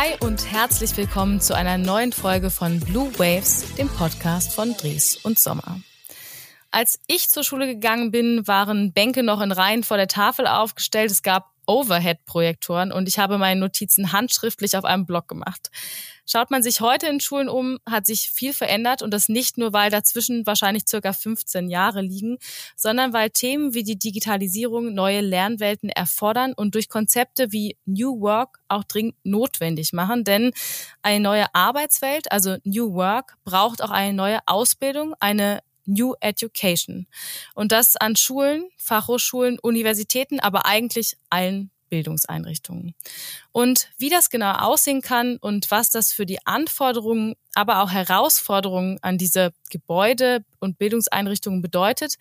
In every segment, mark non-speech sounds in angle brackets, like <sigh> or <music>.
Hi und herzlich willkommen zu einer neuen Folge von Blue Waves, dem Podcast von Dries und Sommer. Als ich zur Schule gegangen bin, waren Bänke noch in Reihen vor der Tafel aufgestellt. Es gab Overhead-Projektoren und ich habe meine Notizen handschriftlich auf einem Blog gemacht. Schaut man sich heute in Schulen um, hat sich viel verändert und das nicht nur, weil dazwischen wahrscheinlich circa 15 Jahre liegen, sondern weil Themen wie die Digitalisierung neue Lernwelten erfordern und durch Konzepte wie New Work auch dringend notwendig machen. Denn eine neue Arbeitswelt, also New Work, braucht auch eine neue Ausbildung, eine New Education. Und das an Schulen, Fachhochschulen, Universitäten, aber eigentlich allen Bildungseinrichtungen. Und wie das genau aussehen kann und was das für die Anforderungen, aber auch Herausforderungen an diese Gebäude und Bildungseinrichtungen bedeutet,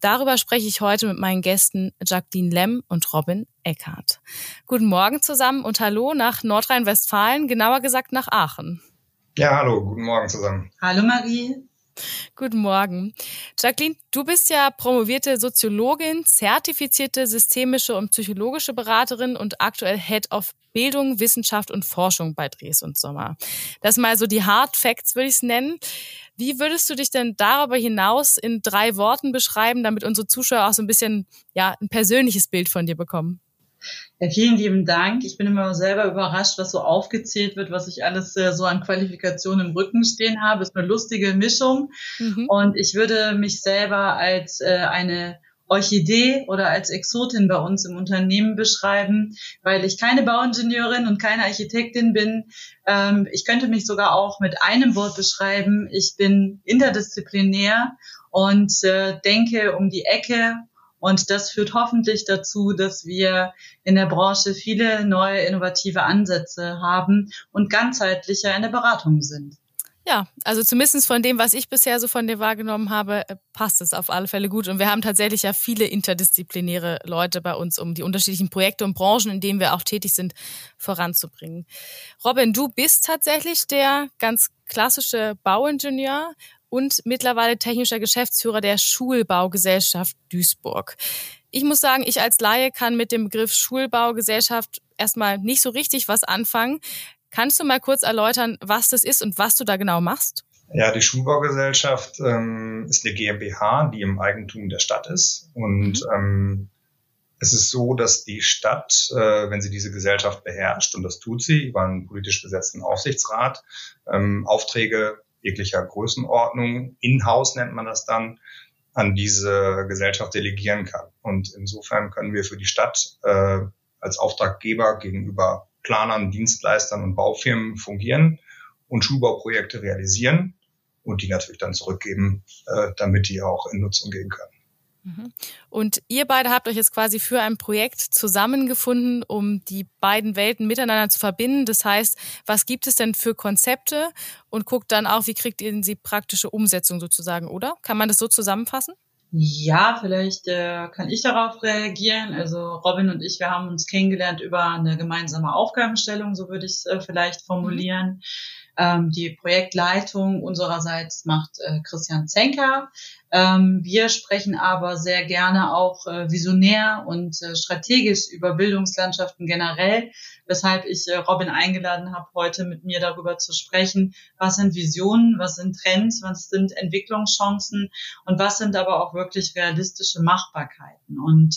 darüber spreche ich heute mit meinen Gästen Jacqueline Lemm und Robin Eckhardt. Guten Morgen zusammen und hallo nach Nordrhein-Westfalen, genauer gesagt nach Aachen. Ja, hallo, guten Morgen zusammen. Hallo Marie. Guten Morgen. Jacqueline, du bist ja promovierte Soziologin, zertifizierte systemische und psychologische Beraterin und aktuell Head of Bildung, Wissenschaft und Forschung bei Dres und Sommer. Das mal so die Hard Facts, würde ich es nennen. Wie würdest du dich denn darüber hinaus in drei Worten beschreiben, damit unsere Zuschauer auch so ein bisschen ja, ein persönliches Bild von dir bekommen? Ja, vielen lieben Dank. Ich bin immer selber überrascht, was so aufgezählt wird, was ich alles äh, so an Qualifikationen im Rücken stehen habe. Ist eine lustige Mischung. Mhm. Und ich würde mich selber als äh, eine Orchidee oder als Exotin bei uns im Unternehmen beschreiben, weil ich keine Bauingenieurin und keine Architektin bin. Ähm, ich könnte mich sogar auch mit einem Wort beschreiben. Ich bin interdisziplinär und äh, denke um die Ecke und das führt hoffentlich dazu, dass wir in der Branche viele neue innovative Ansätze haben und ganzheitlicher in der Beratung sind. Ja, also zumindest von dem, was ich bisher so von dir wahrgenommen habe, äh, passt es auf alle Fälle gut. Und wir haben tatsächlich ja viele interdisziplinäre Leute bei uns, um die unterschiedlichen Projekte und Branchen, in denen wir auch tätig sind, voranzubringen. Robin, du bist tatsächlich der ganz klassische Bauingenieur und mittlerweile technischer Geschäftsführer der Schulbaugesellschaft Duisburg. Ich muss sagen, ich als Laie kann mit dem Begriff Schulbaugesellschaft erstmal nicht so richtig was anfangen. Kannst du mal kurz erläutern, was das ist und was du da genau machst? Ja, die Schulbaugesellschaft ähm, ist eine GmbH, die im Eigentum der Stadt ist. Und mhm. ähm, es ist so, dass die Stadt, äh, wenn sie diese Gesellschaft beherrscht, und das tut sie über einen politisch besetzten Aufsichtsrat, ähm, Aufträge jeglicher Größenordnung, in-house nennt man das dann, an diese Gesellschaft delegieren kann. Und insofern können wir für die Stadt äh, als Auftraggeber gegenüber Planern, Dienstleistern und Baufirmen fungieren und Schulbauprojekte realisieren und die natürlich dann zurückgeben, äh, damit die auch in Nutzung gehen können. Mhm. Und ihr beide habt euch jetzt quasi für ein Projekt zusammengefunden, um die beiden Welten miteinander zu verbinden. Das heißt, was gibt es denn für Konzepte und guckt dann auch, wie kriegt ihr sie praktische Umsetzung sozusagen, oder? Kann man das so zusammenfassen? Ja, vielleicht äh, kann ich darauf reagieren. Also Robin und ich, wir haben uns kennengelernt über eine gemeinsame Aufgabenstellung, so würde ich es äh, vielleicht formulieren. Mhm. Ähm, die Projektleitung unsererseits macht äh, Christian Zenker. Ähm, wir sprechen aber sehr gerne auch äh, visionär und äh, strategisch über Bildungslandschaften generell, weshalb ich äh, Robin eingeladen habe, heute mit mir darüber zu sprechen, was sind Visionen, was sind Trends, was sind Entwicklungschancen und was sind aber auch wirklich realistische Machbarkeiten. Und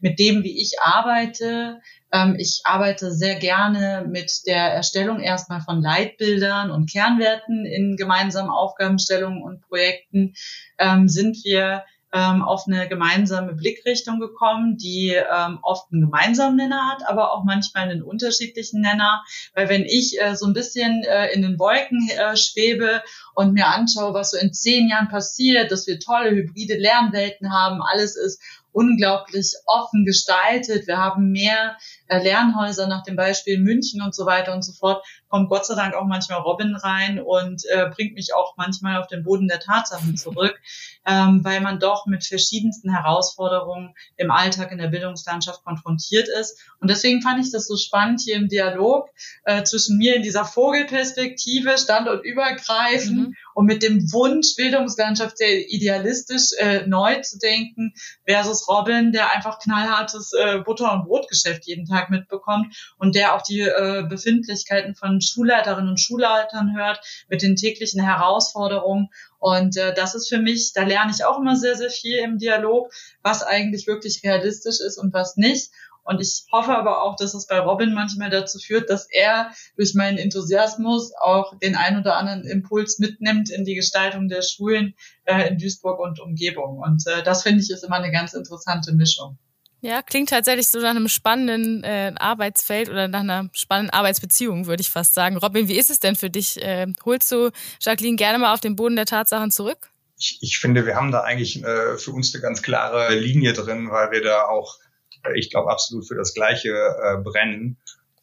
mit dem, wie ich arbeite, ähm, ich arbeite sehr gerne mit der Erstellung erstmal von Leitbildern und Kernwerten in gemeinsamen Aufgabenstellungen und Projekten. Ähm, sind wir ähm, auf eine gemeinsame Blickrichtung gekommen, die ähm, oft einen gemeinsamen Nenner hat, aber auch manchmal einen unterschiedlichen Nenner. Weil wenn ich äh, so ein bisschen äh, in den Wolken äh, schwebe und mir anschaue, was so in zehn Jahren passiert, dass wir tolle hybride Lernwelten haben, alles ist unglaublich offen gestaltet. Wir haben mehr äh, Lernhäuser nach dem Beispiel München und so weiter und so fort. Kommt Gott sei Dank auch manchmal Robin rein und äh, bringt mich auch manchmal auf den Boden der Tatsachen zurück, <laughs> ähm, weil man doch mit verschiedensten Herausforderungen im Alltag in der Bildungslandschaft konfrontiert ist. Und deswegen fand ich das so spannend hier im Dialog äh, zwischen mir in dieser Vogelperspektive, standortübergreifend, mhm. und mit dem Wunsch, Bildungslandschaft sehr idealistisch äh, neu zu denken, versus Robin, der einfach knallhartes äh, Butter- und Brotgeschäft jeden Tag mitbekommt und der auch die äh, Befindlichkeiten von Schulleiterinnen und Schulleitern hört mit den täglichen Herausforderungen. Und äh, das ist für mich, da lerne ich auch immer sehr, sehr viel im Dialog, was eigentlich wirklich realistisch ist und was nicht. Und ich hoffe aber auch, dass es bei Robin manchmal dazu führt, dass er durch meinen Enthusiasmus auch den ein oder anderen Impuls mitnimmt in die Gestaltung der Schulen äh, in Duisburg und Umgebung. Und äh, das finde ich ist immer eine ganz interessante Mischung. Ja, klingt tatsächlich so nach einem spannenden äh, Arbeitsfeld oder nach einer spannenden Arbeitsbeziehung, würde ich fast sagen. Robin, wie ist es denn für dich? Äh, holst du Jacqueline gerne mal auf den Boden der Tatsachen zurück? Ich, ich finde, wir haben da eigentlich äh, für uns eine ganz klare Linie drin, weil wir da auch ich glaube, absolut für das Gleiche äh, brennen.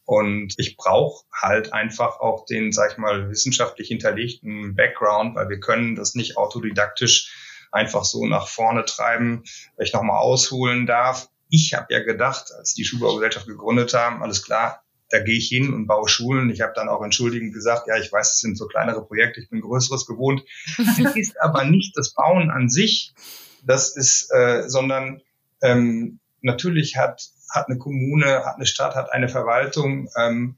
Und ich brauche halt einfach auch den, sag ich mal, wissenschaftlich hinterlegten Background, weil wir können das nicht autodidaktisch einfach so nach vorne treiben, weil ich nochmal ausholen darf. Ich habe ja gedacht, als die Schulbaugesellschaft gegründet haben, alles klar, da gehe ich hin und baue Schulen. Ich habe dann auch entschuldigend gesagt, ja, ich weiß, es sind so kleinere Projekte, ich bin Größeres gewohnt. <laughs> Das ist aber nicht das Bauen an sich, das ist, äh, sondern ähm, natürlich hat, hat eine Kommune, hat eine Stadt, hat eine Verwaltung ähm,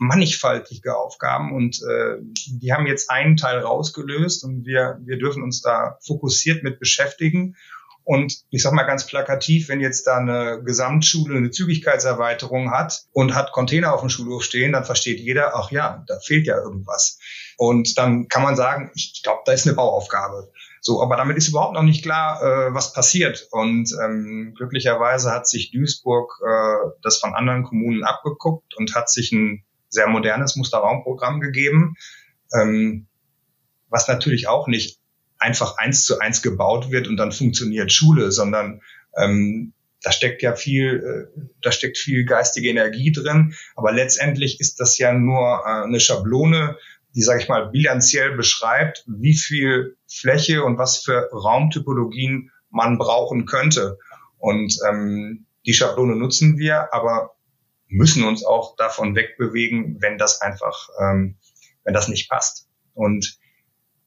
mannigfaltige Aufgaben und äh, die haben jetzt einen Teil rausgelöst und wir, wir dürfen uns da fokussiert mit beschäftigen. Und ich sage mal ganz plakativ, wenn jetzt da eine Gesamtschule eine Zügigkeitserweiterung hat und hat Container auf dem Schulhof stehen, dann versteht jeder, ach ja, da fehlt ja irgendwas. Und dann kann man sagen, ich glaube, da ist eine Bauaufgabe. So, aber damit ist überhaupt noch nicht klar, äh, was passiert. Und ähm, glücklicherweise hat sich Duisburg äh, das von anderen Kommunen abgeguckt und hat sich ein sehr modernes Musterraumprogramm gegeben, ähm, was natürlich auch nicht einfach eins zu eins gebaut wird und dann funktioniert Schule, sondern ähm, da steckt ja viel, äh, da steckt viel geistige Energie drin. Aber letztendlich ist das ja nur äh, eine Schablone, die, sage ich mal, bilanziell beschreibt, wie viel Fläche und was für Raumtypologien man brauchen könnte. Und ähm, die Schablone nutzen wir, aber müssen uns auch davon wegbewegen, wenn das einfach, ähm, wenn das nicht passt. Und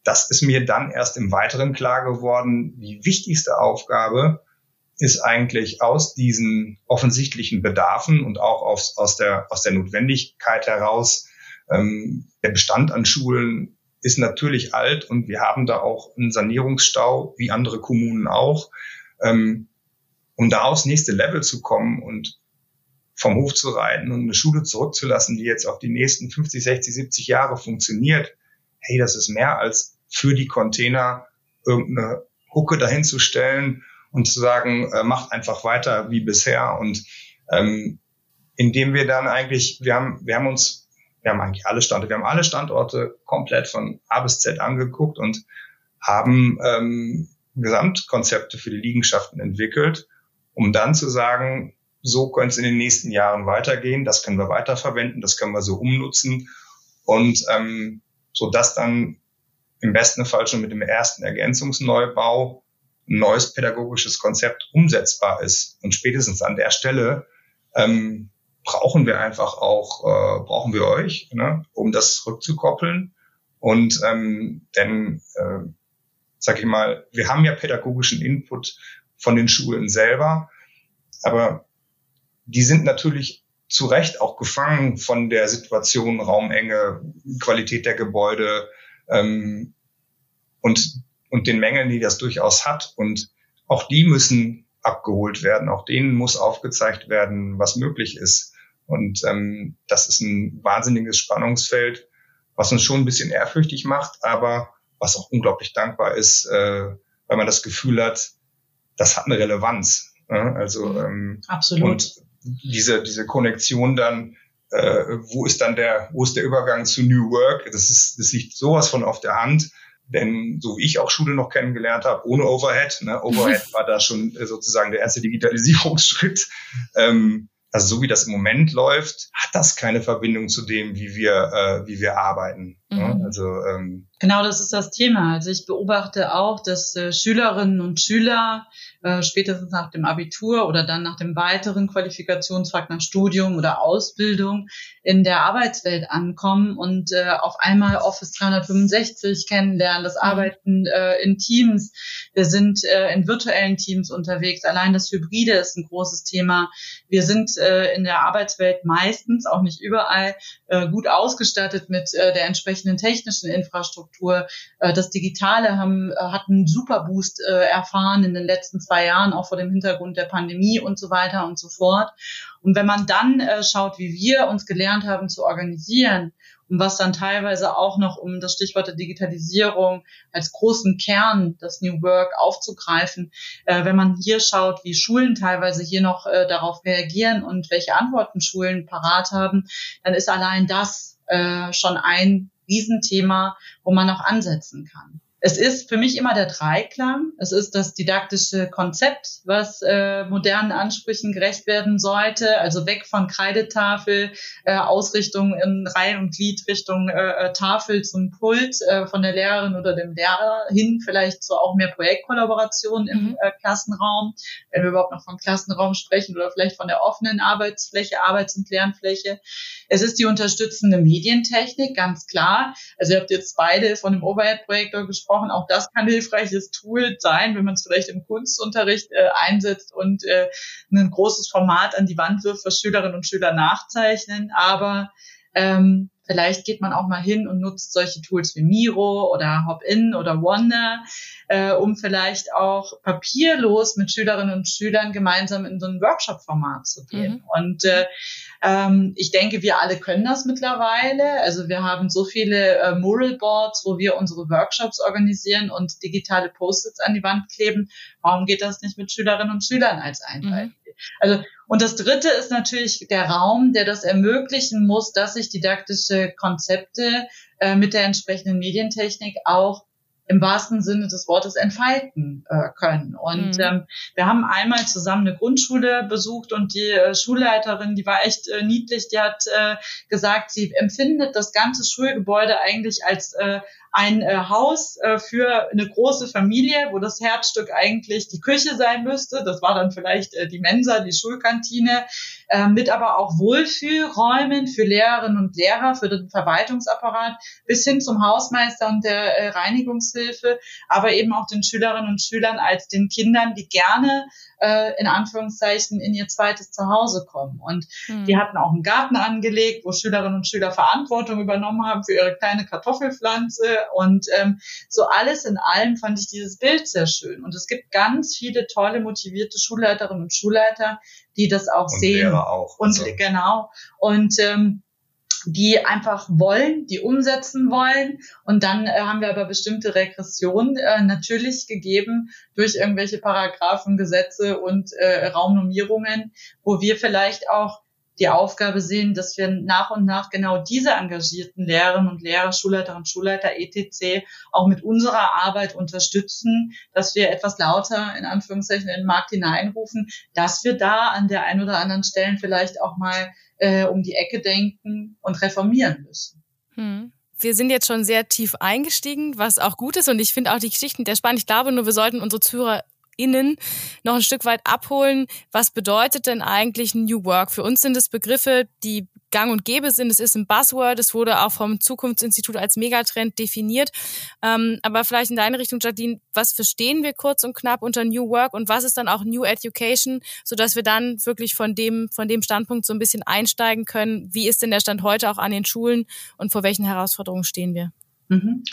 das ist mir dann erst im Weiteren klar geworden. Die wichtigste Aufgabe ist eigentlich aus diesen offensichtlichen Bedarfen und auch aus, aus, der, aus der Notwendigkeit heraus ähm, der Bestand an Schulen ist natürlich alt und wir haben da auch einen Sanierungsstau, wie andere Kommunen auch. Ähm, um da aufs nächste Level zu kommen und vom Hof zu reiten und eine Schule zurückzulassen, die jetzt auch die nächsten 50, 60, 70 Jahre funktioniert, hey, das ist mehr als für die Container irgendeine Hucke dahin zu stellen und zu sagen, äh, macht einfach weiter wie bisher. Und ähm, indem wir dann eigentlich, wir haben, wir haben uns wir haben eigentlich alle Standorte, wir haben alle Standorte komplett von A bis Z angeguckt und haben ähm, Gesamtkonzepte für die Liegenschaften entwickelt, um dann zu sagen, so könnte es in den nächsten Jahren weitergehen, das können wir weiterverwenden, das können wir so umnutzen und ähm, so dass dann im besten Fall schon mit dem ersten Ergänzungsneubau ein neues pädagogisches Konzept umsetzbar ist. Und spätestens an der Stelle ähm, brauchen wir einfach auch, äh, brauchen wir euch, ne, um das rückzukoppeln. Und ähm, denn, äh, sag ich mal, wir haben ja pädagogischen Input von den Schulen selber, aber die sind natürlich zu Recht auch gefangen von der Situation, Raumenge, Qualität der Gebäude ähm, und, und den Mängeln, die das durchaus hat. Und auch die müssen abgeholt werden. Auch denen muss aufgezeigt werden, was möglich ist. Und ähm, das ist ein wahnsinniges Spannungsfeld, was uns schon ein bisschen ehrfürchtig macht, aber was auch unglaublich dankbar ist, äh, weil man das Gefühl hat, das hat eine Relevanz. Äh? Also mhm. ähm, absolut. Und diese diese Konnektion dann, äh, wo ist dann der, wo ist der Übergang zu New Work? Das ist, das liegt sowas von auf der Hand. Denn so wie ich auch Schule noch kennengelernt habe, ohne Overhead, ne, Overhead <laughs> war da schon äh, sozusagen der erste Digitalisierungsschritt. Ähm, also so wie das im Moment läuft, hat das keine Verbindung zu dem, wie wir, äh, wie wir arbeiten. Mhm. Also ähm, genau, das ist das Thema. Also ich beobachte auch, dass äh, Schülerinnen und Schüler äh, spätestens nach dem Abitur oder dann nach dem weiteren Qualifikationsfakt nach Studium oder Ausbildung in der Arbeitswelt ankommen und äh, auf einmal Office 365 kennenlernen, das mhm. Arbeiten äh, in Teams. Wir sind äh, in virtuellen Teams unterwegs. Allein das Hybride ist ein großes Thema. Wir sind äh, in der Arbeitswelt meistens, auch nicht überall, äh, gut ausgestattet mit äh, der entsprechenden technischen Infrastruktur. Äh, das Digitale haben, äh, hat einen super äh, erfahren in den letzten zwei Jahren, auch vor dem Hintergrund der Pandemie und so weiter und so fort. Und wenn man dann schaut, wie wir uns gelernt haben zu organisieren und was dann teilweise auch noch um das Stichwort der Digitalisierung als großen Kern das New Work aufzugreifen, wenn man hier schaut, wie Schulen teilweise hier noch darauf reagieren und welche Antworten Schulen parat haben, dann ist allein das schon ein Riesenthema, wo man noch ansetzen kann. Es ist für mich immer der Dreiklang. Es ist das didaktische Konzept, was äh, modernen Ansprüchen gerecht werden sollte. Also weg von Kreidetafel, äh, Ausrichtung in Reihe und Glied Richtung äh, äh, Tafel zum Pult äh, von der Lehrerin oder dem Lehrer hin, vielleicht so auch mehr Projektkollaboration im mhm. äh, Klassenraum, wenn wir überhaupt noch von Klassenraum sprechen oder vielleicht von der offenen Arbeitsfläche, Arbeits- und Lernfläche. Es ist die unterstützende Medientechnik, ganz klar. Also ihr habt jetzt beide von dem Overhead-Projektor gesprochen gesprochen. Auch das kann ein hilfreiches Tool sein, wenn man es vielleicht im Kunstunterricht äh, einsetzt und äh, ein großes Format an die Wand wirft, was Schülerinnen und Schüler nachzeichnen. Aber ähm, Vielleicht geht man auch mal hin und nutzt solche Tools wie Miro oder Hop-In oder Wonder, äh, um vielleicht auch papierlos mit Schülerinnen und Schülern gemeinsam in so ein Workshop-Format zu gehen. Mhm. Und äh, ähm, ich denke, wir alle können das mittlerweile. Also wir haben so viele äh, Mural Boards, wo wir unsere Workshops organisieren und digitale Post-its an die Wand kleben. Warum geht das nicht mit Schülerinnen und Schülern als ein Beispiel? Mhm. Also, und das dritte ist natürlich der Raum, der das ermöglichen muss, dass sich didaktische Konzepte äh, mit der entsprechenden Medientechnik auch im wahrsten Sinne des Wortes entfalten äh, können. Und mhm. ähm, wir haben einmal zusammen eine Grundschule besucht und die äh, Schulleiterin, die war echt äh, niedlich, die hat äh, gesagt, sie empfindet das ganze Schulgebäude eigentlich als äh, ein äh, Haus äh, für eine große Familie, wo das Herzstück eigentlich die Küche sein müsste. Das war dann vielleicht äh, die Mensa, die Schulkantine, äh, mit aber auch Wohlfühlräumen für Lehrerinnen und Lehrer, für den Verwaltungsapparat bis hin zum Hausmeister und der äh, Reinigungshilfe, aber eben auch den Schülerinnen und Schülern als den Kindern, die gerne äh, in Anführungszeichen in ihr zweites Zuhause kommen. Und mhm. die hatten auch einen Garten angelegt, wo Schülerinnen und Schüler Verantwortung übernommen haben für ihre kleine Kartoffelpflanze. Und ähm, so alles in allem fand ich dieses Bild sehr schön. Und es gibt ganz viele tolle, motivierte Schulleiterinnen und Schulleiter, die das auch und sehen. Lehrer auch. Und also. genau. Und ähm, die einfach wollen, die umsetzen wollen. Und dann äh, haben wir aber bestimmte Regressionen äh, natürlich gegeben durch irgendwelche Paragraphen, Gesetze und äh, Raumnomierungen, wo wir vielleicht auch die Aufgabe sehen, dass wir nach und nach genau diese engagierten Lehrerinnen und Lehrer, Schulleiterinnen und Schulleiter etc. auch mit unserer Arbeit unterstützen, dass wir etwas lauter in Anführungszeichen in den Markt hineinrufen, dass wir da an der einen oder anderen Stelle vielleicht auch mal äh, um die Ecke denken und reformieren müssen. Hm. Wir sind jetzt schon sehr tief eingestiegen, was auch gut ist. Und ich finde auch die Geschichten der spannend. Ich glaube nur, wir sollten unsere Zuhörer innen noch ein Stück weit abholen. Was bedeutet denn eigentlich New Work? Für uns sind es Begriffe, die gang und gäbe sind. Es ist ein Buzzword. Es wurde auch vom Zukunftsinstitut als Megatrend definiert. Ähm, aber vielleicht in deine Richtung, Jadine, was verstehen wir kurz und knapp unter New Work und was ist dann auch New Education, sodass wir dann wirklich von dem, von dem Standpunkt so ein bisschen einsteigen können. Wie ist denn der Stand heute auch an den Schulen und vor welchen Herausforderungen stehen wir? Mhm.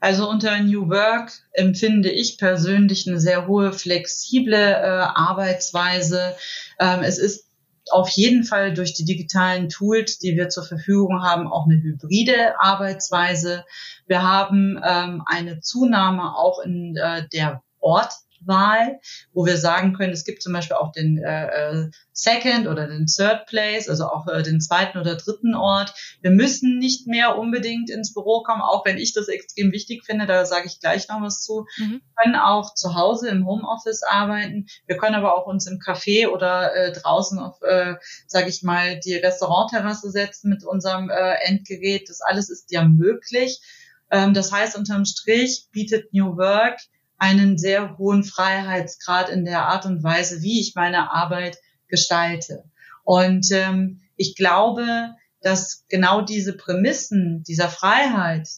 Also unter New Work empfinde ich persönlich eine sehr hohe flexible äh, Arbeitsweise. Ähm, es ist auf jeden Fall durch die digitalen Tools, die wir zur Verfügung haben, auch eine hybride Arbeitsweise. Wir haben ähm, eine Zunahme auch in äh, der Ort Fachwahl, wo wir sagen können, es gibt zum Beispiel auch den äh, äh, Second oder den Third Place, also auch äh, den zweiten oder dritten Ort. Wir müssen nicht mehr unbedingt ins Büro kommen, auch wenn ich das extrem wichtig finde, da sage ich gleich noch was zu. Mhm. Wir können auch zu Hause im Homeoffice arbeiten. Wir können aber auch uns im Café oder äh, draußen auf, äh, sage ich mal, die Restaurantterrasse setzen mit unserem äh, Endgerät. Das alles ist ja möglich. Ähm, das heißt, unterm Strich bietet New Work einen sehr hohen Freiheitsgrad in der Art und Weise, wie ich meine Arbeit gestalte. Und ähm, ich glaube, dass genau diese Prämissen dieser Freiheit,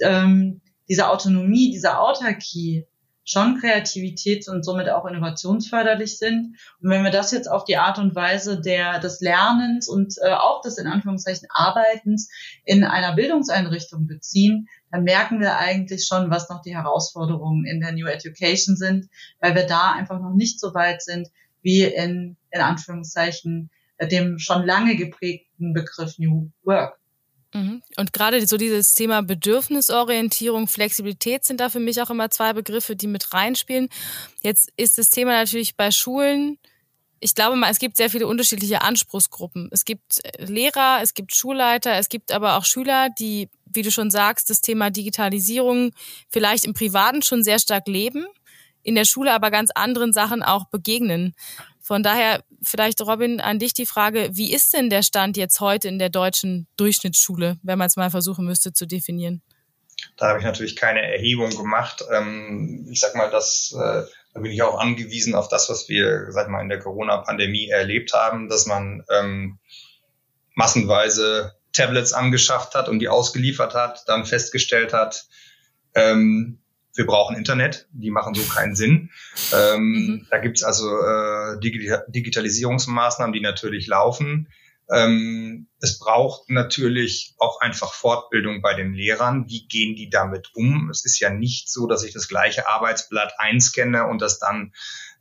ähm, dieser Autonomie, dieser Autarkie schon Kreativität und somit auch innovationsförderlich sind. Und wenn wir das jetzt auf die Art und Weise der, des Lernens und äh, auch des in Anführungszeichen Arbeitens in einer Bildungseinrichtung beziehen, dann merken wir eigentlich schon, was noch die Herausforderungen in der New Education sind, weil wir da einfach noch nicht so weit sind wie in, in Anführungszeichen, dem schon lange geprägten Begriff New Work. Mhm. Und gerade so dieses Thema Bedürfnisorientierung, Flexibilität sind da für mich auch immer zwei Begriffe, die mit reinspielen. Jetzt ist das Thema natürlich bei Schulen, ich glaube mal, es gibt sehr viele unterschiedliche Anspruchsgruppen. Es gibt äh, Lehrer, es gibt Schulleiter, es gibt aber auch Schüler, die, wie du schon sagst, das Thema Digitalisierung vielleicht im Privaten schon sehr stark leben, in der Schule aber ganz anderen Sachen auch begegnen. Von daher vielleicht, Robin, an dich die Frage, wie ist denn der Stand jetzt heute in der deutschen Durchschnittsschule, wenn man es mal versuchen müsste zu definieren? Da habe ich natürlich keine Erhebung gemacht. Ähm, ich sag mal, dass äh, da bin ich auch angewiesen auf das, was wir, sag mal, in der Corona-Pandemie erlebt haben, dass man ähm, massenweise Tablets angeschafft hat und die ausgeliefert hat, dann festgestellt hat, ähm, wir brauchen Internet, die machen so keinen Sinn. Ähm, mhm. Da gibt's also äh, Digitalisierungsmaßnahmen, die natürlich laufen. Ähm, es braucht natürlich auch einfach Fortbildung bei den Lehrern. Wie gehen die damit um? Es ist ja nicht so, dass ich das gleiche Arbeitsblatt einscanne und das dann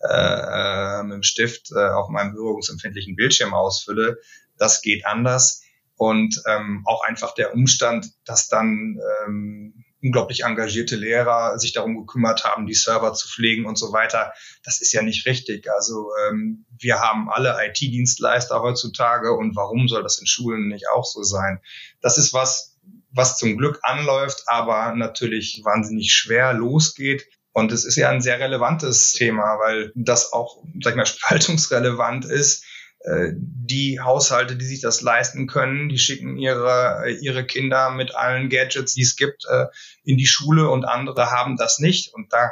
äh, mit dem Stift äh, auf meinem berührungsempfindlichen Bildschirm ausfülle. Das geht anders. Und ähm, auch einfach der Umstand, dass dann ähm, unglaublich engagierte Lehrer sich darum gekümmert haben, die Server zu pflegen und so weiter. Das ist ja nicht richtig. Also ähm, wir haben alle IT-Dienstleister heutzutage und warum soll das in Schulen nicht auch so sein? Das ist was, was zum Glück anläuft, aber natürlich wahnsinnig schwer losgeht. Und es ist ja ein sehr relevantes Thema, weil das auch, sag ich mal, <laughs> spaltungsrelevant ist die Haushalte, die sich das leisten können, die schicken ihre, ihre Kinder mit allen Gadgets, die es gibt, äh, in die Schule und andere haben das nicht. Und da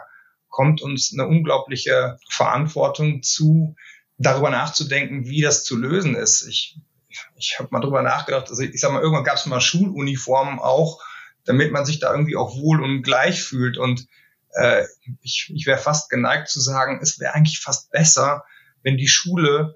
kommt uns eine unglaubliche Verantwortung zu, darüber nachzudenken, wie das zu lösen ist. Ich, ich habe mal drüber nachgedacht, also ich sag mal, irgendwann gab es mal Schuluniformen auch, damit man sich da irgendwie auch wohl und gleich fühlt. Und äh, ich, ich wäre fast geneigt zu sagen, es wäre eigentlich fast besser, wenn die Schule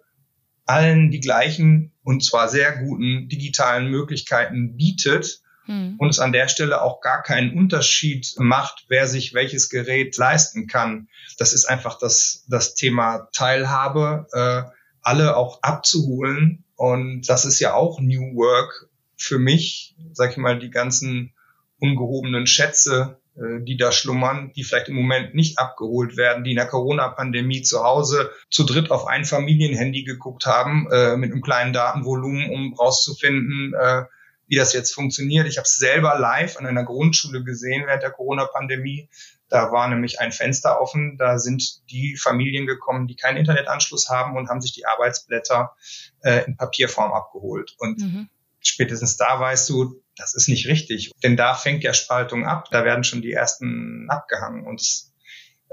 allen die gleichen und zwar sehr guten digitalen Möglichkeiten bietet hm. und es an der Stelle auch gar keinen Unterschied macht, wer sich welches Gerät leisten kann. Das ist einfach das, das Thema Teilhabe, äh, alle auch abzuholen. Und das ist ja auch New Work für mich, sag ich mal, die ganzen ungehobenen Schätze die da schlummern, die vielleicht im Moment nicht abgeholt werden, die in der Corona-Pandemie zu Hause zu dritt auf ein Familienhandy geguckt haben, äh, mit einem kleinen Datenvolumen, um rauszufinden, äh, wie das jetzt funktioniert. Ich habe es selber live an einer Grundschule gesehen während der Corona-Pandemie. Da war nämlich ein Fenster offen. Da sind die Familien gekommen, die keinen Internetanschluss haben und haben sich die Arbeitsblätter äh, in Papierform abgeholt. Und mhm. spätestens da weißt du, das ist nicht richtig. Denn da fängt ja Spaltung ab. Da werden schon die ersten abgehangen. Und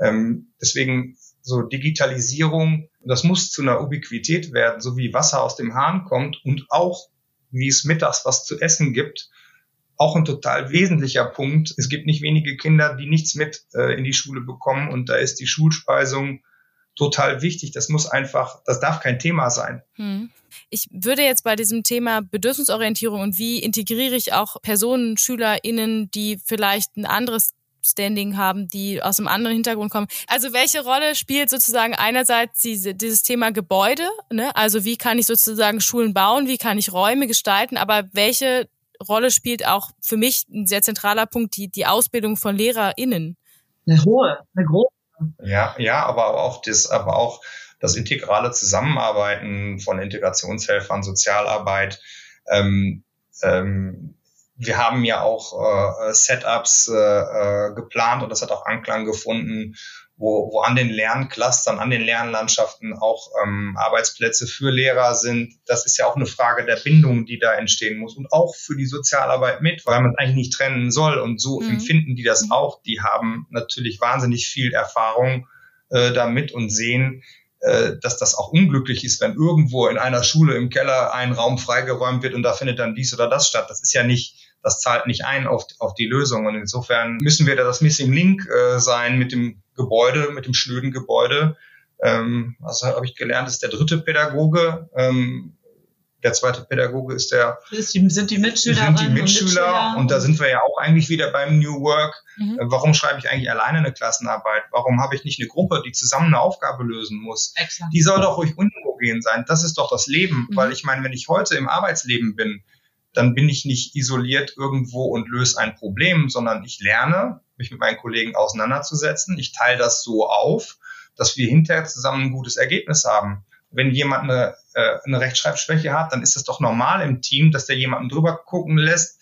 ähm, deswegen so Digitalisierung, das muss zu einer Ubiquität werden, so wie Wasser aus dem Hahn kommt und auch wie es mittags was zu essen gibt. Auch ein total wesentlicher Punkt. Es gibt nicht wenige Kinder, die nichts mit äh, in die Schule bekommen und da ist die Schulspeisung total wichtig. Das muss einfach, das darf kein Thema sein. Hm. Ich würde jetzt bei diesem Thema Bedürfnisorientierung und wie integriere ich auch Personen, SchülerInnen, die vielleicht ein anderes Standing haben, die aus einem anderen Hintergrund kommen. Also welche Rolle spielt sozusagen einerseits diese, dieses Thema Gebäude, ne? also wie kann ich sozusagen Schulen bauen, wie kann ich Räume gestalten, aber welche Rolle spielt auch für mich ein sehr zentraler Punkt die, die Ausbildung von LehrerInnen? Eine hohe, eine große Ja, ja, aber auch das, aber auch das integrale Zusammenarbeiten von Integrationshelfern, Sozialarbeit. Ähm, ähm, wir haben ja auch äh, Setups äh, äh, geplant und das hat auch Anklang gefunden, wo, wo an den Lernclustern, an den Lernlandschaften auch ähm, Arbeitsplätze für Lehrer sind. Das ist ja auch eine Frage der Bindung, die da entstehen muss und auch für die Sozialarbeit mit, weil man es eigentlich nicht trennen soll. Und so mhm. empfinden die das auch. Die haben natürlich wahnsinnig viel Erfahrung äh, damit und sehen, äh, dass das auch unglücklich ist, wenn irgendwo in einer Schule im Keller ein Raum freigeräumt wird und da findet dann dies oder das statt. Das ist ja nicht, das zahlt nicht ein auf, auf die Lösung. Und insofern müssen wir da das Missing Link äh, sein mit dem Gebäude, mit dem schnöden Gebäude. Ähm, also habe ich gelernt, ist der dritte Pädagoge. Ähm, der zweite Pädagoge ist der. Ist die, sind die Mitschüler. Sind die Mitschüler. Und, und, da sind wir ja auch eigentlich wieder beim New Work. Mhm. Äh, warum schreibe ich eigentlich alleine eine Klassenarbeit? Warum habe ich nicht eine Gruppe, die zusammen eine Aufgabe lösen muss? Exakt. Die soll doch ruhig unhomogen sein. Das ist doch das Leben. Mhm. Weil ich meine, wenn ich heute im Arbeitsleben bin, dann bin ich nicht isoliert irgendwo und löse ein Problem, sondern ich lerne, mich mit meinen Kollegen auseinanderzusetzen. Ich teile das so auf, dass wir hinterher zusammen ein gutes Ergebnis haben wenn jemand eine, äh, eine Rechtschreibschwäche hat, dann ist es doch normal im Team, dass der jemanden drüber gucken lässt,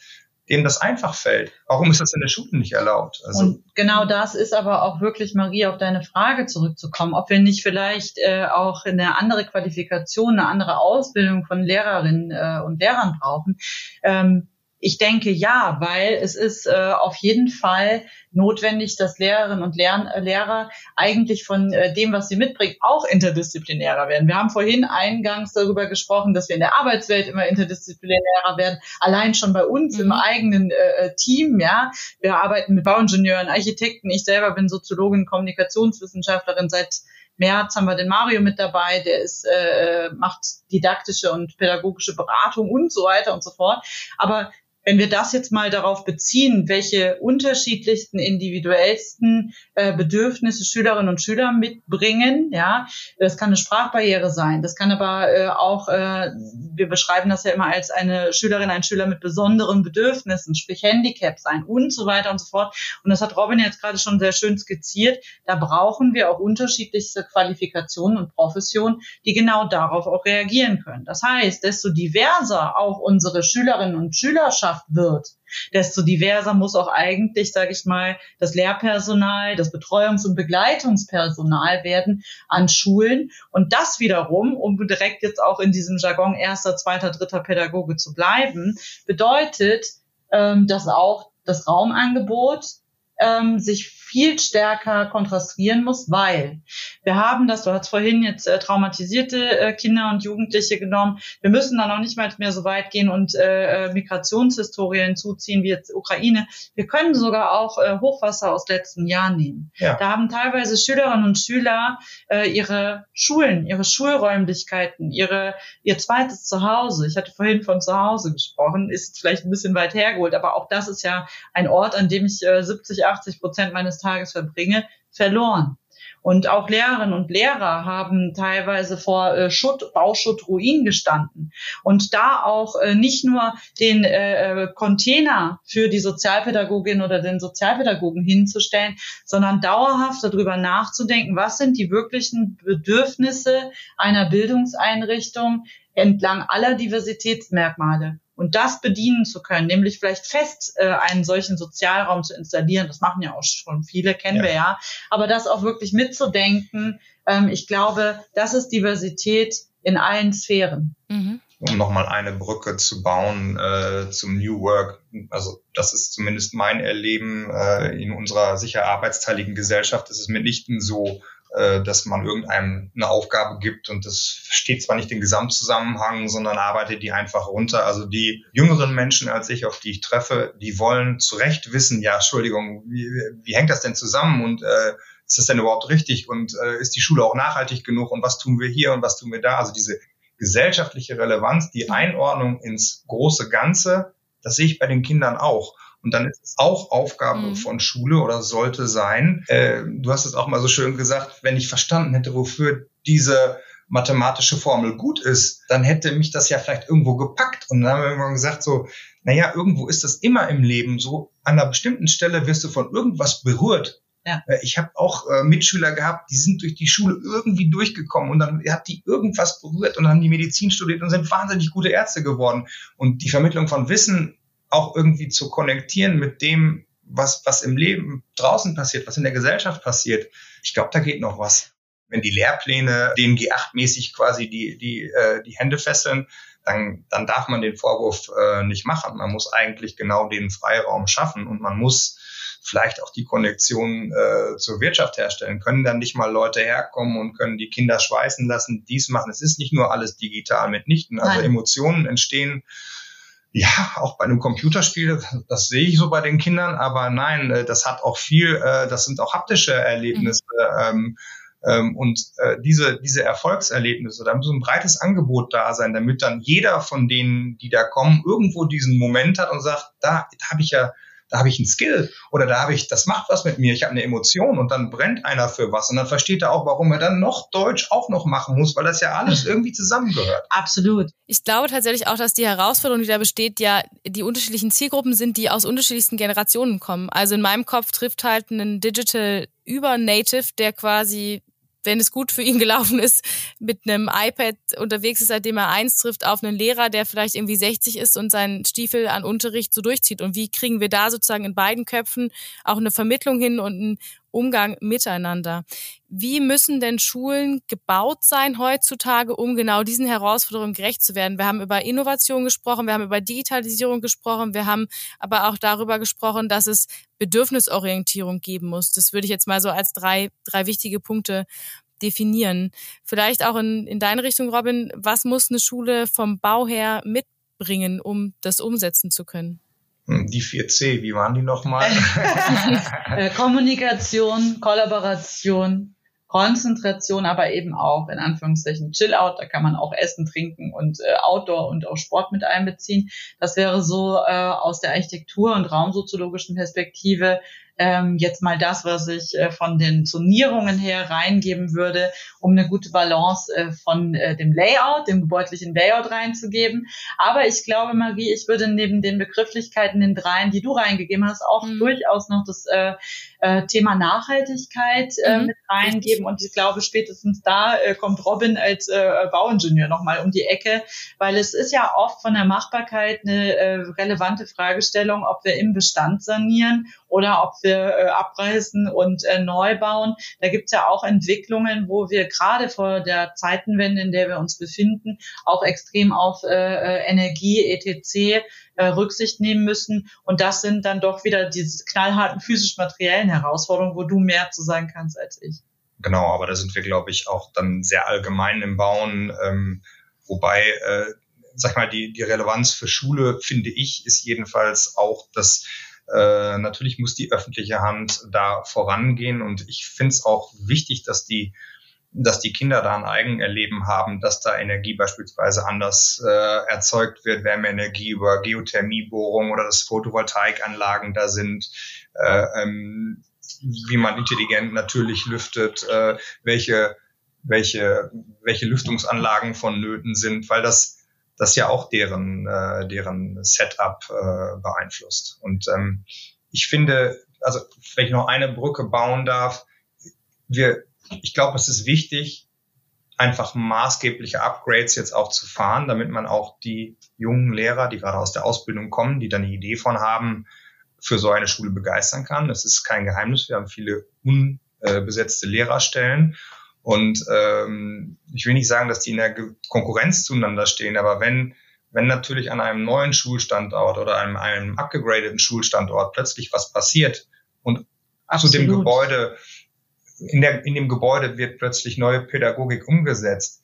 dem das einfach fällt. Warum ist das in der Schule nicht erlaubt? Also und genau das ist aber auch wirklich, Marie, auf deine Frage zurückzukommen, ob wir nicht vielleicht äh, auch eine andere Qualifikation, eine andere Ausbildung von Lehrerinnen äh, und Lehrern brauchen. Ähm, ich denke ja, weil es ist äh, auf jeden Fall notwendig, dass Lehrerinnen und Lehr äh, Lehrer eigentlich von äh, dem, was sie mitbringen, auch interdisziplinärer werden. Wir haben vorhin eingangs darüber gesprochen, dass wir in der Arbeitswelt immer interdisziplinärer werden. Allein schon bei uns mhm. im eigenen äh, äh, Team, ja. Wir arbeiten mit Bauingenieuren, Architekten. Ich selber bin Soziologin, Kommunikationswissenschaftlerin seit März haben wir den Mario mit dabei, der ist, äh, macht didaktische und pädagogische Beratung und so weiter und so fort. Aber wenn wir das jetzt mal darauf beziehen, welche unterschiedlichsten, individuellsten äh, Bedürfnisse Schülerinnen und Schüler mitbringen, ja, das kann eine Sprachbarriere sein, das kann aber äh, auch, äh, wir beschreiben das ja immer als eine Schülerin, ein Schüler mit besonderen Bedürfnissen, sprich Handicap sein und so weiter und so fort. Und das hat Robin jetzt gerade schon sehr schön skizziert. Da brauchen wir auch unterschiedlichste Qualifikationen und Professionen, die genau darauf auch reagieren können. Das heißt, desto diverser auch unsere Schülerinnen und Schülerschaft Lehrkraft wird, desto diverser muss auch eigentlich, sage ich mal, das Lehrpersonal, das Betreuungs- und Begleitungspersonal werden an Schulen. Und das wiederum, um direkt jetzt auch in diesem Jargon erster, zweiter, dritter Pädagoge zu bleiben, bedeutet, ähm, dass auch das Raumangebot ähm, sich viel stärker kontrastieren muss, weil wir haben das, du hast vorhin jetzt äh, traumatisierte äh, Kinder und Jugendliche genommen. Wir müssen dann auch nicht mal mehr so weit gehen und äh, äh, Migrationshistorien zuziehen wie jetzt Ukraine. Wir können sogar auch äh, Hochwasser aus letzten Jahren nehmen. Ja. Da haben teilweise Schülerinnen und Schüler äh, ihre Schulen, ihre Schulräumlichkeiten, ihre ihr zweites Zuhause. Ich hatte vorhin von zu Hause gesprochen, ist vielleicht ein bisschen weit hergeholt, aber auch das ist ja ein Ort, an dem ich äh, 70, 80 Prozent meines Tages verbringe, verloren. Und auch Lehrerinnen und Lehrer haben teilweise vor äh, Schutt, Bauschutt, Ruin gestanden. Und da auch äh, nicht nur den äh, äh, Container für die Sozialpädagogin oder den Sozialpädagogen hinzustellen, sondern dauerhaft darüber nachzudenken, was sind die wirklichen Bedürfnisse einer Bildungseinrichtung entlang aller Diversitätsmerkmale und das bedienen zu können, nämlich vielleicht fest äh, einen solchen Sozialraum zu installieren, das machen ja auch schon viele, kennen ja. wir ja, aber das auch wirklich mitzudenken, ähm, ich glaube, das ist Diversität in allen Sphären. Mhm. Um nochmal eine Brücke zu bauen äh, zum New Work, also das ist zumindest mein Erleben äh, in unserer sicher arbeitsteiligen Gesellschaft, ist es mitnichten so, äh, dass man irgendeinem eine Aufgabe gibt und das versteht zwar nicht den Gesamtzusammenhang, sondern arbeitet die einfach runter. Also die jüngeren Menschen als ich, auf die ich treffe, die wollen zu Recht wissen, ja, Entschuldigung, wie, wie hängt das denn zusammen und äh, ist das denn überhaupt richtig und äh, ist die Schule auch nachhaltig genug und was tun wir hier und was tun wir da? Also diese gesellschaftliche Relevanz, die Einordnung ins große Ganze, das sehe ich bei den Kindern auch. Und dann ist es auch Aufgabe mhm. von Schule oder sollte sein. Äh, du hast es auch mal so schön gesagt, wenn ich verstanden hätte, wofür diese mathematische Formel gut ist, dann hätte mich das ja vielleicht irgendwo gepackt. Und dann haben wir irgendwann gesagt, so, naja, irgendwo ist das immer im Leben so. An einer bestimmten Stelle wirst du von irgendwas berührt. Ja. Äh, ich habe auch äh, Mitschüler gehabt, die sind durch die Schule irgendwie durchgekommen und dann hat die irgendwas berührt und haben die Medizin studiert und sind wahnsinnig gute Ärzte geworden. Und die Vermittlung von Wissen auch irgendwie zu konnektieren mit dem, was, was im Leben draußen passiert, was in der Gesellschaft passiert. Ich glaube, da geht noch was. Wenn die Lehrpläne den G8-mäßig quasi die, die, äh, die Hände fesseln, dann, dann darf man den Vorwurf äh, nicht machen. Man muss eigentlich genau den Freiraum schaffen und man muss vielleicht auch die Konnektion äh, zur Wirtschaft herstellen. Können dann nicht mal Leute herkommen und können die Kinder schweißen lassen, dies machen. Es ist nicht nur alles digital mitnichten. Also Nein. Emotionen entstehen ja, auch bei einem Computerspiel, das sehe ich so bei den Kindern, aber nein, äh, das hat auch viel, äh, das sind auch haptische Erlebnisse. Mhm. Ähm, und äh, diese, diese Erfolgserlebnisse, da muss ein breites Angebot da sein, damit dann jeder von denen, die da kommen, irgendwo diesen Moment hat und sagt, da, da habe ich ja da habe ich einen Skill oder da habe ich, das macht was mit mir, ich habe eine Emotion und dann brennt einer für was und dann versteht er auch, warum er dann noch Deutsch auch noch machen muss, weil das ja alles <laughs> irgendwie zusammengehört. Absolut. Ich glaube tatsächlich auch, dass die Herausforderung, die da besteht, ja die unterschiedlichen Zielgruppen sind, die aus unterschiedlichsten Generationen kommen. Also in meinem Kopf trifft halt ein Digital über Native, der quasi wenn es gut für ihn gelaufen ist, mit einem iPad unterwegs ist, seitdem er eins trifft, auf einen Lehrer, der vielleicht irgendwie 60 ist und seinen Stiefel an Unterricht so durchzieht. Und wie kriegen wir da sozusagen in beiden Köpfen auch eine Vermittlung hin und einen Umgang miteinander. Wie müssen denn Schulen gebaut sein heutzutage, um genau diesen Herausforderungen gerecht zu werden? Wir haben über Innovation gesprochen, wir haben über Digitalisierung gesprochen, wir haben aber auch darüber gesprochen, dass es Bedürfnisorientierung geben muss. Das würde ich jetzt mal so als drei, drei wichtige Punkte definieren. Vielleicht auch in, in deine Richtung, Robin, was muss eine Schule vom Bau her mitbringen, um das umsetzen zu können? Hm, die 4C, wie waren die nochmal? <laughs> <laughs> Äh, Kommunikation, Kollaboration, Konzentration, aber eben auch in Anführungszeichen Chill-out. Da kann man auch Essen, Trinken und äh, Outdoor und auch Sport mit einbeziehen. Das wäre so äh, aus der Architektur- und raumsoziologischen Perspektive ähm, jetzt mal das, was ich äh, von den Zonierungen her reingeben würde, um eine gute Balance äh, von äh, dem Layout, dem gebäudlichen Layout reinzugeben. Aber ich glaube, Marie, ich würde neben den Begrifflichkeiten, den dreien, die du reingegeben hast, auch mhm. durchaus noch das äh, äh, Thema Nachhaltigkeit äh, mhm. mit reingeben. Und ich glaube, spätestens da äh, kommt Robin als äh, Bauingenieur nochmal um die Ecke, weil es ist ja oft von der Machbarkeit eine äh, relevante Fragestellung, ob wir im Bestand sanieren oder ob wir äh, abreißen und äh, neu bauen. Da gibt es ja auch Entwicklungen, wo wir gerade vor der Zeitenwende, in der wir uns befinden, auch extrem auf äh, äh Energie, etc. Äh, Rücksicht nehmen müssen. Und das sind dann doch wieder diese knallharten physisch-materiellen Herausforderungen, wo du mehr zu sagen kannst als ich. Genau, aber da sind wir, glaube ich, auch dann sehr allgemein im Bauen. Ähm, wobei, äh, sag mal, die, die Relevanz für Schule, finde ich, ist jedenfalls auch, dass äh, natürlich muss die öffentliche Hand da vorangehen und ich finde es auch wichtig, dass die dass die Kinder da ein Eigenerleben haben, dass da Energie beispielsweise anders äh, erzeugt wird, Wärmeenergie über Geothermiebohrung oder dass Photovoltaikanlagen da sind, äh, ähm, wie man intelligent natürlich lüftet, äh, welche, welche, welche Lüftungsanlagen vonnöten sind, weil das das ja auch deren, äh, deren Setup äh, beeinflusst. Und ähm, ich finde, also wenn ich noch eine Brücke bauen darf, wir, ich glaube, es ist wichtig, einfach maßgebliche Upgrades jetzt auch zu fahren, damit man auch die jungen Lehrer, die gerade aus der Ausbildung kommen, die dann eine Idee von haben, für so eine Schule begeistern kann. Das ist kein Geheimnis. Wir haben viele unbesetzte Lehrerstellen und ähm, ich will nicht sagen, dass die in der Konkurrenz zueinander stehen, aber wenn, wenn natürlich an einem neuen Schulstandort oder einem, einem abgegradeten Schulstandort plötzlich was passiert und Absolut. zu dem Gebäude, in, der, in dem Gebäude wird plötzlich neue Pädagogik umgesetzt,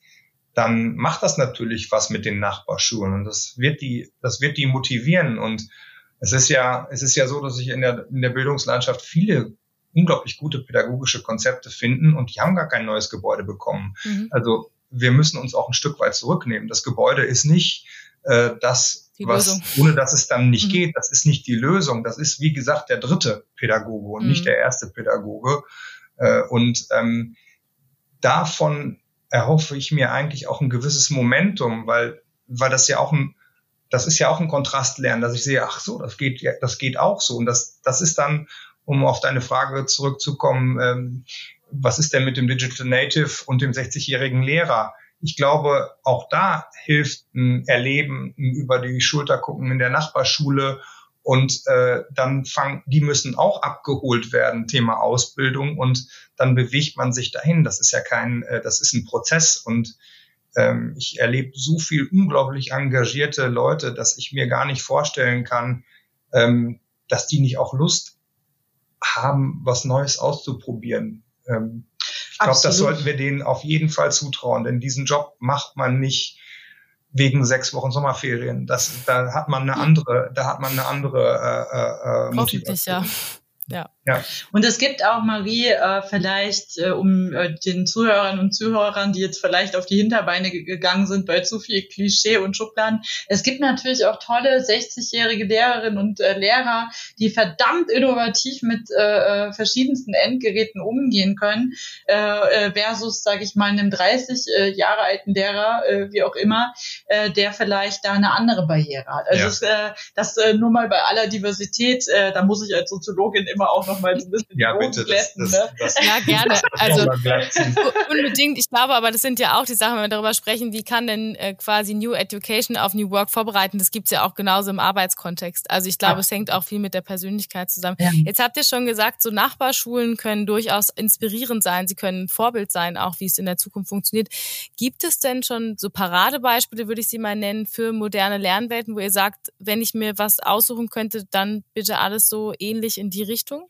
dann macht das natürlich was mit den Nachbarschulen und das wird die, das wird die motivieren und es ist ja, es ist ja so, dass sich in der, in der Bildungslandschaft viele unglaublich gute pädagogische Konzepte finden und die haben gar kein neues Gebäude bekommen. Mhm. Also wir müssen uns auch ein Stück weit zurücknehmen. Das Gebäude ist nicht äh, das, die was, Lösung. ohne dass es dann nicht mhm. geht. Das ist nicht die Lösung. Das ist, wie gesagt, der dritte Pädagoge und mhm. nicht der erste Pädagoge. Äh, und ähm, davon erhoffe ich mir eigentlich auch ein gewisses Momentum, weil, weil das ja auch ein, das ist ja auch ein Kontrastlernen, dass ich sehe, ach so, das geht, das geht auch so. Und das, das ist dann um auf deine Frage zurückzukommen, ähm, was ist denn mit dem Digital Native und dem 60-jährigen Lehrer? Ich glaube, auch da hilft ein Erleben, ein über die Schulter gucken in der Nachbarschule und äh, dann fangen, die müssen auch abgeholt werden, Thema Ausbildung und dann bewegt man sich dahin. Das ist ja kein, äh, das ist ein Prozess und ähm, ich erlebe so viel unglaublich engagierte Leute, dass ich mir gar nicht vorstellen kann, ähm, dass die nicht auch Lust haben, was Neues auszuprobieren. Ähm, ich glaube, das sollten wir denen auf jeden Fall zutrauen, denn diesen Job macht man nicht wegen sechs Wochen Sommerferien. Das, da hat man eine andere, da hat man eine andere äh, äh, Motivation. Ja. Ja. Ja. Und es gibt auch, Marie, äh, vielleicht, äh, um äh, den Zuhörern und Zuhörern, die jetzt vielleicht auf die Hinterbeine gegangen sind bei zu viel Klischee und Schubladen, es gibt natürlich auch tolle 60-jährige Lehrerinnen und äh, Lehrer, die verdammt innovativ mit äh, äh verschiedensten Endgeräten umgehen können, äh, äh versus, sage ich mal, einem 30 äh, Jahre alten Lehrer, äh, wie auch immer, äh, der vielleicht da eine andere Barriere hat. Also ja. das, äh, das äh, nur mal bei aller Diversität, äh, da muss ich als Soziologin immer auch noch mal so ein bisschen ja, bitte, glätten, das, ne? das, Ja, gerne. Also unbedingt. Ich glaube aber, das sind ja auch die Sachen, wenn wir darüber sprechen, wie kann denn äh, quasi New Education auf New Work vorbereiten. Das gibt's ja auch genauso im Arbeitskontext. Also ich glaube, ja. es hängt auch viel mit der Persönlichkeit zusammen. Ja. Jetzt habt ihr schon gesagt, so Nachbarschulen können durchaus inspirierend sein. Sie können Vorbild sein, auch wie es in der Zukunft funktioniert. Gibt es denn schon so Paradebeispiele, würde ich sie mal nennen, für moderne Lernwelten, wo ihr sagt, wenn ich mir was aussuchen könnte, dann bitte alles so ähnlich in die Richtung?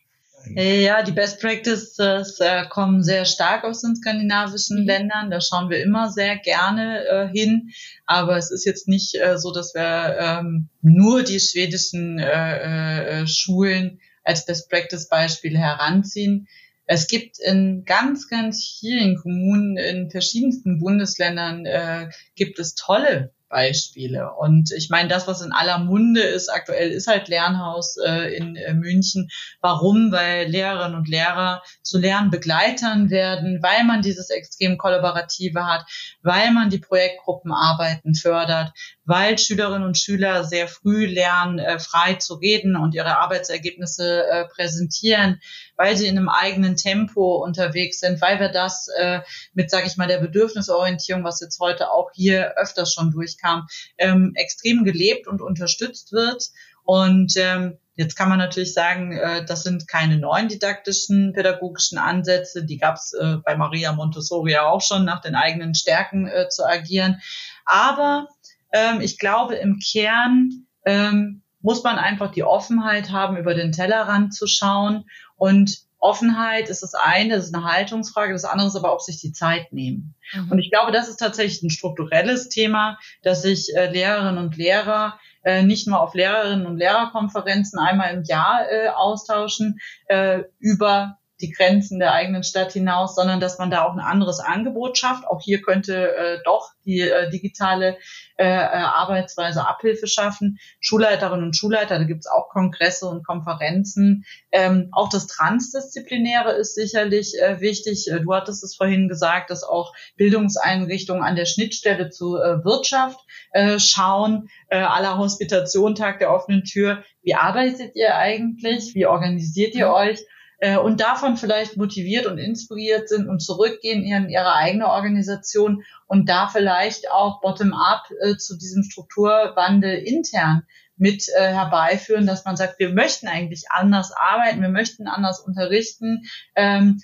Ja, die Best Practices äh, kommen sehr stark aus den skandinavischen mhm. Ländern. Da schauen wir immer sehr gerne äh, hin. Aber es ist jetzt nicht äh, so, dass wir ähm, nur die schwedischen äh, äh, Schulen als Best Practice Beispiel heranziehen. Es gibt in ganz, ganz vielen Kommunen in verschiedensten Bundesländern äh, gibt es tolle Beispiele. Und ich meine, das, was in aller Munde ist aktuell, ist halt Lernhaus äh, in äh, München. Warum? Weil Lehrerinnen und Lehrer zu Lernbegleitern werden, weil man dieses extrem Kollaborative hat, weil man die Projektgruppenarbeiten fördert, weil Schülerinnen und Schüler sehr früh lernen, äh, frei zu reden und ihre Arbeitsergebnisse äh, präsentieren, weil sie in einem eigenen Tempo unterwegs sind, weil wir das äh, mit, sage ich mal, der Bedürfnisorientierung, was jetzt heute auch hier öfters schon durchkam, ähm, extrem gelebt und unterstützt wird. Und ähm, Jetzt kann man natürlich sagen, äh, das sind keine neuen didaktischen, pädagogischen Ansätze. Die gab es äh, bei Maria Montessori ja auch schon, nach den eigenen Stärken äh, zu agieren. Aber ähm, ich glaube, im Kern ähm, muss man einfach die Offenheit haben, über den Tellerrand zu schauen. Und Offenheit ist das eine, das ist eine Haltungsfrage, das andere ist aber, ob sich die Zeit nehmen. Mhm. Und ich glaube, das ist tatsächlich ein strukturelles Thema, dass sich äh, Lehrerinnen und Lehrer äh, nicht nur auf Lehrerinnen und Lehrerkonferenzen einmal im Jahr äh, austauschen äh, über die Grenzen der eigenen Stadt hinaus, sondern dass man da auch ein anderes Angebot schafft. Auch hier könnte äh, doch die äh, digitale äh, äh, Arbeitsweise Abhilfe schaffen. Schulleiterinnen und Schulleiter, da gibt es auch Kongresse und Konferenzen. Ähm, auch das Transdisziplinäre ist sicherlich äh, wichtig. Äh, du hattest es vorhin gesagt, dass auch Bildungseinrichtungen an der Schnittstelle zur äh, Wirtschaft äh, schauen. Äh, aller Hospitation, Tag der offenen Tür. Wie arbeitet ihr eigentlich? Wie organisiert ihr euch? Äh, und davon vielleicht motiviert und inspiriert sind und zurückgehen in ihre eigene Organisation und da vielleicht auch bottom-up äh, zu diesem Strukturwandel intern mit äh, herbeiführen, dass man sagt, wir möchten eigentlich anders arbeiten, wir möchten anders unterrichten, ähm,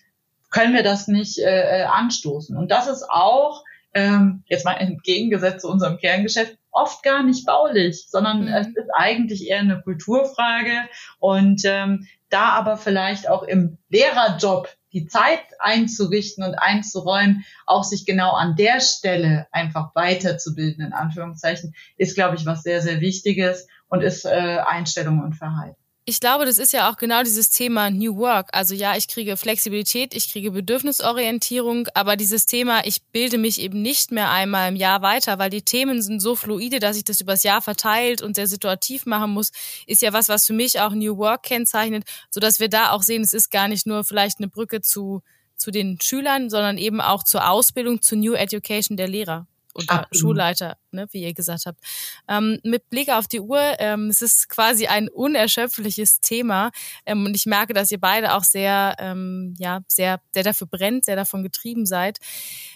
können wir das nicht äh, äh anstoßen. Und das ist auch, ähm, jetzt mal entgegengesetzt zu unserem Kerngeschäft, oft gar nicht baulich, sondern mhm. es ist eigentlich eher eine Kulturfrage. Und ähm, da aber vielleicht auch im Lehrerjob die Zeit einzurichten und einzuräumen, auch sich genau an der Stelle einfach weiterzubilden, in Anführungszeichen, ist, glaube ich, was sehr, sehr Wichtiges und ist äh, Einstellung und Verhalten ich glaube, das ist ja auch genau dieses Thema New Work. Also ja, ich kriege Flexibilität, ich kriege Bedürfnisorientierung, aber dieses Thema, ich bilde mich eben nicht mehr einmal im Jahr weiter, weil die Themen sind so fluide, dass ich das übers Jahr verteilt und sehr situativ machen muss, ist ja was, was für mich auch New Work kennzeichnet, so dass wir da auch sehen, es ist gar nicht nur vielleicht eine Brücke zu, zu den Schülern, sondern eben auch zur Ausbildung, zu New Education der Lehrer oder Absolut. Schulleiter, ne, wie ihr gesagt habt. Ähm, mit Blick auf die Uhr, ähm, es ist quasi ein unerschöpfliches Thema ähm, und ich merke, dass ihr beide auch sehr, ähm, ja, sehr, sehr dafür brennt, sehr davon getrieben seid.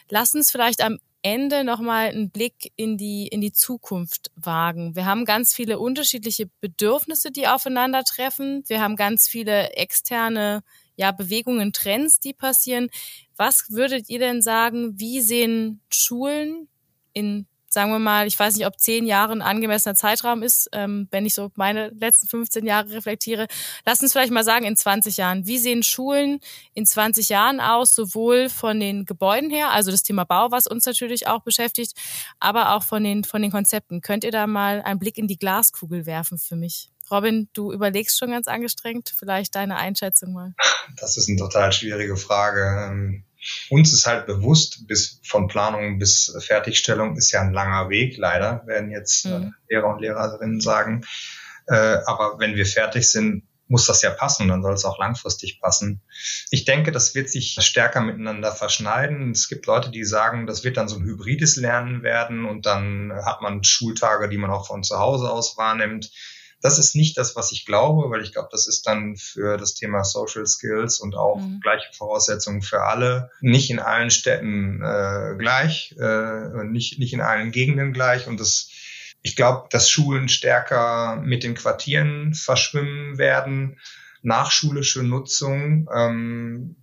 Lasst uns vielleicht am Ende nochmal einen Blick in die, in die Zukunft wagen. Wir haben ganz viele unterschiedliche Bedürfnisse, die aufeinandertreffen. Wir haben ganz viele externe ja, Bewegungen, Trends, die passieren. Was würdet ihr denn sagen, wie sehen Schulen in sagen wir mal, ich weiß nicht, ob zehn Jahre ein angemessener Zeitraum ist, ähm, wenn ich so meine letzten 15 Jahre reflektiere. Lass uns vielleicht mal sagen, in 20 Jahren. Wie sehen Schulen in 20 Jahren aus, sowohl von den Gebäuden her, also das Thema Bau, was uns natürlich auch beschäftigt, aber auch von den, von den Konzepten. Könnt ihr da mal einen Blick in die Glaskugel werfen für mich? Robin, du überlegst schon ganz angestrengt. Vielleicht deine Einschätzung mal. Das ist eine total schwierige Frage. Uns ist halt bewusst, bis von Planung bis Fertigstellung ist ja ein langer Weg, leider, werden jetzt äh, mhm. Lehrer und Lehrerinnen sagen. Äh, aber wenn wir fertig sind, muss das ja passen, dann soll es auch langfristig passen. Ich denke, das wird sich stärker miteinander verschneiden. Es gibt Leute, die sagen, das wird dann so ein hybrides Lernen werden und dann hat man Schultage, die man auch von zu Hause aus wahrnimmt. Das ist nicht das, was ich glaube, weil ich glaube, das ist dann für das Thema Social Skills und auch mhm. gleiche Voraussetzungen für alle nicht in allen Städten äh, gleich, äh, nicht, nicht in allen Gegenden gleich. Und das, ich glaube, dass Schulen stärker mit den Quartieren verschwimmen werden. Nachschulische Nutzung, ähm,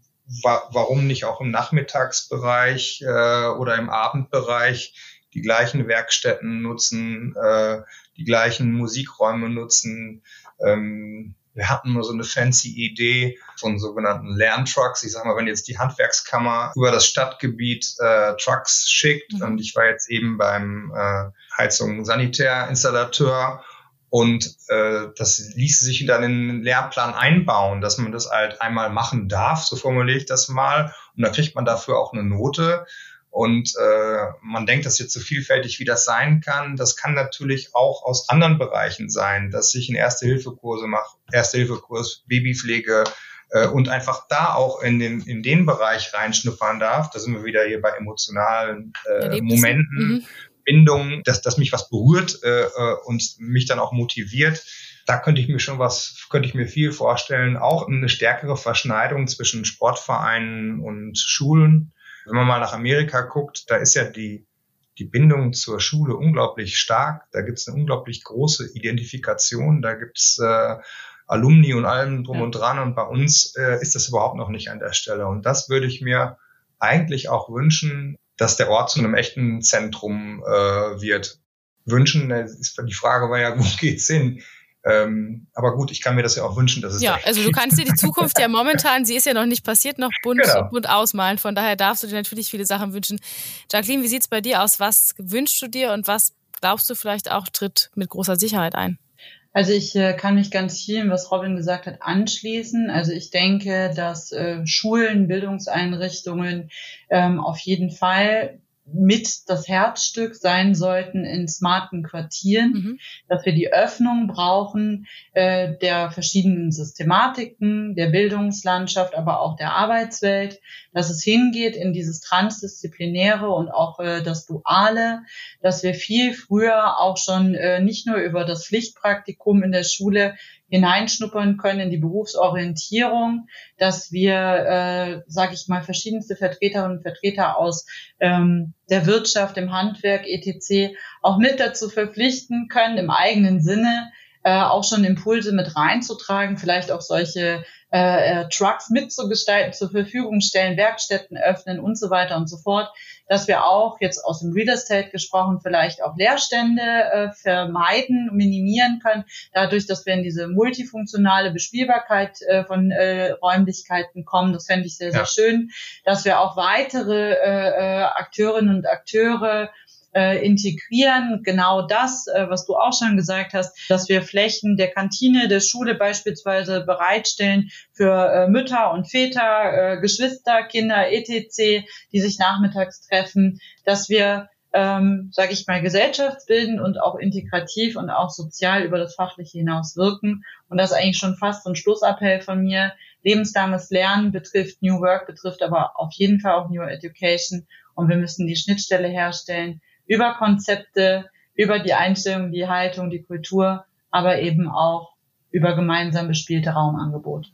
wa warum nicht auch im Nachmittagsbereich äh, oder im Abendbereich die gleichen Werkstätten nutzen, äh, die gleichen Musikräume nutzen. Ähm, wir hatten nur so eine fancy Idee von sogenannten Lerntrucks. Ich sag mal, wenn jetzt die Handwerkskammer über das Stadtgebiet äh, Trucks schickt mhm. und ich war jetzt eben beim äh, Heizung Sanitärinstallateur und äh, das ließe sich dann in den Lehrplan einbauen, dass man das halt einmal machen darf, so formuliere ich das mal. Und dann kriegt man dafür auch eine Note. Und äh, man denkt, das jetzt so vielfältig, wie das sein kann. Das kann natürlich auch aus anderen Bereichen sein, dass ich einen Erste-Hilfe-Kurse mache, Erste-Hilfe-Kurs, Babypflege äh, und einfach da auch in den, in den Bereich reinschnuppern darf. Da sind wir wieder hier bei emotionalen äh, Momenten, mhm. Bindungen, dass, dass mich was berührt äh, äh, und mich dann auch motiviert da könnte ich mir schon was, könnte ich mir viel vorstellen. Auch eine stärkere Verschneidung zwischen Sportvereinen und Schulen. Wenn man mal nach Amerika guckt, da ist ja die, die Bindung zur Schule unglaublich stark. Da gibt es eine unglaublich große Identifikation. Da gibt es äh, Alumni und allem drum ja. und dran. Und bei uns äh, ist das überhaupt noch nicht an der Stelle. Und das würde ich mir eigentlich auch wünschen, dass der Ort zu einem echten Zentrum äh, wird. Wünschen, äh, die Frage war ja, wo <laughs> geht's hin? Ähm, aber gut, ich kann mir das ja auch wünschen, dass es. Ja, also du kannst dir die Zukunft ja <laughs> momentan, sie ist ja noch nicht passiert, noch bunt, genau. bunt ausmalen. Von daher darfst du dir natürlich viele Sachen wünschen. Jacqueline, wie sieht's bei dir aus? Was wünschst du dir und was glaubst du vielleicht auch tritt mit großer Sicherheit ein? Also ich äh, kann mich ganz vielen, was Robin gesagt hat, anschließen. Also ich denke, dass äh, Schulen, Bildungseinrichtungen ähm, auf jeden Fall mit das Herzstück sein sollten in smarten Quartieren, mhm. dass wir die Öffnung brauchen äh, der verschiedenen Systematiken, der Bildungslandschaft, aber auch der Arbeitswelt, dass es hingeht in dieses Transdisziplinäre und auch äh, das Duale, dass wir viel früher auch schon äh, nicht nur über das Pflichtpraktikum in der Schule hineinschnuppern können in die Berufsorientierung, dass wir, äh, sage ich mal, verschiedenste Vertreterinnen und Vertreter aus ähm, der Wirtschaft, dem Handwerk, etc. auch mit dazu verpflichten können, im eigenen Sinne äh, auch schon Impulse mit reinzutragen, vielleicht auch solche äh, äh, Trucks mitzugestalten, zur Verfügung stellen, Werkstätten öffnen und so weiter und so fort, dass wir auch jetzt aus dem Real Estate gesprochen vielleicht auch Leerstände äh, vermeiden, minimieren können, dadurch, dass wir in diese multifunktionale Bespielbarkeit äh, von äh, Räumlichkeiten kommen. Das fände ich sehr, sehr schön, dass wir auch weitere äh, äh, Akteurinnen und Akteure äh, integrieren. Genau das, äh, was du auch schon gesagt hast, dass wir Flächen der Kantine, der Schule beispielsweise bereitstellen für äh, Mütter und Väter, äh, Geschwister, Kinder, etc., die sich nachmittags treffen, dass wir ähm, sage ich mal, gesellschaftsbildend und auch integrativ und auch sozial über das Fachliche hinaus wirken. Und das ist eigentlich schon fast so ein Schlussappell von mir. Lebenslanges Lernen betrifft New Work, betrifft aber auf jeden Fall auch New Education. Und wir müssen die Schnittstelle herstellen über Konzepte, über die Einstellung, die Haltung, die Kultur, aber eben auch über gemeinsam bespielte Raumangebote.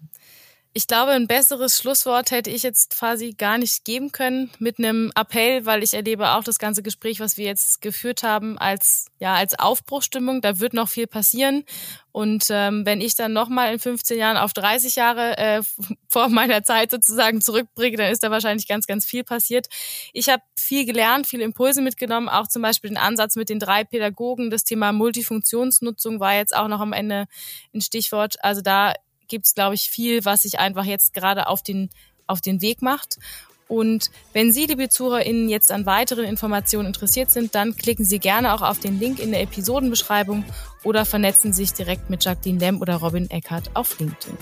Ich glaube, ein besseres Schlusswort hätte ich jetzt quasi gar nicht geben können mit einem Appell, weil ich erlebe auch das ganze Gespräch, was wir jetzt geführt haben, als ja als Aufbruchstimmung. Da wird noch viel passieren. Und ähm, wenn ich dann nochmal in 15 Jahren auf 30 Jahre äh, <laughs> vor meiner Zeit sozusagen zurückbringe, dann ist da wahrscheinlich ganz, ganz viel passiert. Ich habe viel gelernt, viele Impulse mitgenommen, auch zum Beispiel den Ansatz mit den drei Pädagogen. Das Thema Multifunktionsnutzung war jetzt auch noch am Ende ein Stichwort. Also da gibt es, glaube ich, viel, was sich einfach jetzt gerade auf den, auf den Weg macht. Und wenn Sie, liebe ZuhörerInnen, jetzt an weiteren Informationen interessiert sind, dann klicken Sie gerne auch auf den Link in der Episodenbeschreibung oder vernetzen sich direkt mit Jacqueline Lemb oder Robin Eckert auf LinkedIn.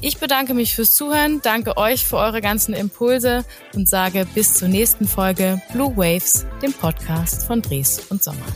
Ich bedanke mich fürs Zuhören, danke euch für eure ganzen Impulse und sage bis zur nächsten Folge Blue Waves, dem Podcast von Dres und Sommer.